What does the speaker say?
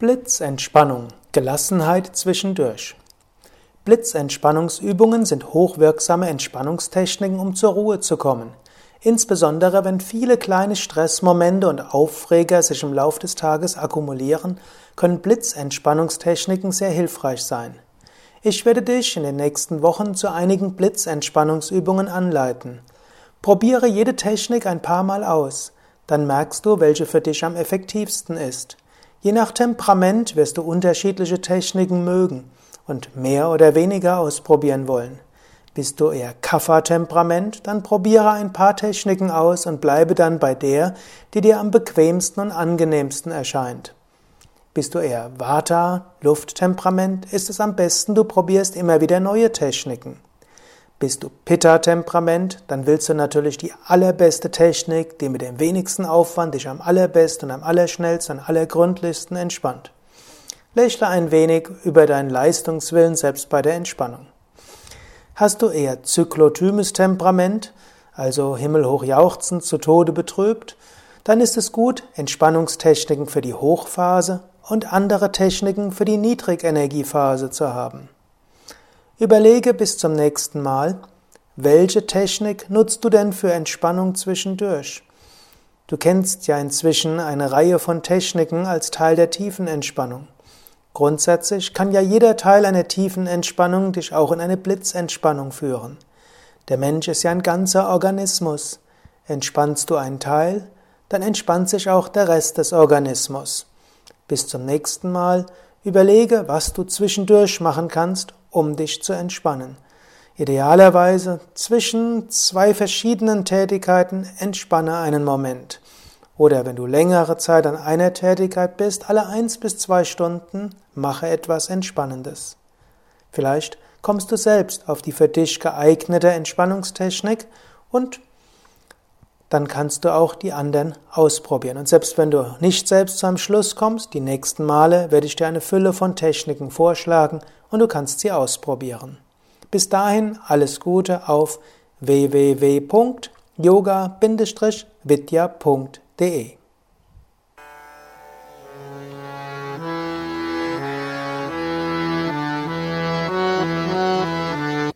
Blitzentspannung, Gelassenheit zwischendurch. Blitzentspannungsübungen sind hochwirksame Entspannungstechniken, um zur Ruhe zu kommen. Insbesondere wenn viele kleine Stressmomente und Aufreger sich im Laufe des Tages akkumulieren, können Blitzentspannungstechniken sehr hilfreich sein. Ich werde dich in den nächsten Wochen zu einigen Blitzentspannungsübungen anleiten. Probiere jede Technik ein paar Mal aus, dann merkst du, welche für dich am effektivsten ist. Je nach Temperament wirst du unterschiedliche Techniken mögen und mehr oder weniger ausprobieren wollen. Bist du eher Kapha-Temperament, dann probiere ein paar Techniken aus und bleibe dann bei der, die dir am bequemsten und angenehmsten erscheint. Bist du eher Vata, Lufttemperament, ist es am besten, du probierst immer wieder neue Techniken. Bist du Pitta-Temperament, dann willst du natürlich die allerbeste Technik, die mit dem wenigsten Aufwand dich am allerbesten und am allerschnellsten und allergründlichsten entspannt. Lächle ein wenig über deinen Leistungswillen selbst bei der Entspannung. Hast du eher zyklotymes Temperament, also himmelhoch jauchzend, zu Tode betrübt, dann ist es gut, Entspannungstechniken für die Hochphase und andere Techniken für die Niedrigenergiephase zu haben. Überlege bis zum nächsten Mal, welche Technik nutzt du denn für Entspannung zwischendurch? Du kennst ja inzwischen eine Reihe von Techniken als Teil der tiefen Entspannung. Grundsätzlich kann ja jeder Teil einer tiefen Entspannung dich auch in eine Blitzentspannung führen. Der Mensch ist ja ein ganzer Organismus. Entspannst du einen Teil, dann entspannt sich auch der Rest des Organismus. Bis zum nächsten Mal überlege, was du zwischendurch machen kannst, um dich zu entspannen. Idealerweise zwischen zwei verschiedenen Tätigkeiten entspanne einen Moment. Oder wenn du längere Zeit an einer Tätigkeit bist, alle eins bis zwei Stunden mache etwas Entspannendes. Vielleicht kommst du selbst auf die für dich geeignete Entspannungstechnik und dann kannst du auch die anderen ausprobieren. Und selbst wenn du nicht selbst zum Schluss kommst, die nächsten Male werde ich dir eine Fülle von Techniken vorschlagen und du kannst sie ausprobieren. Bis dahin alles Gute auf www.yoga-vidya.de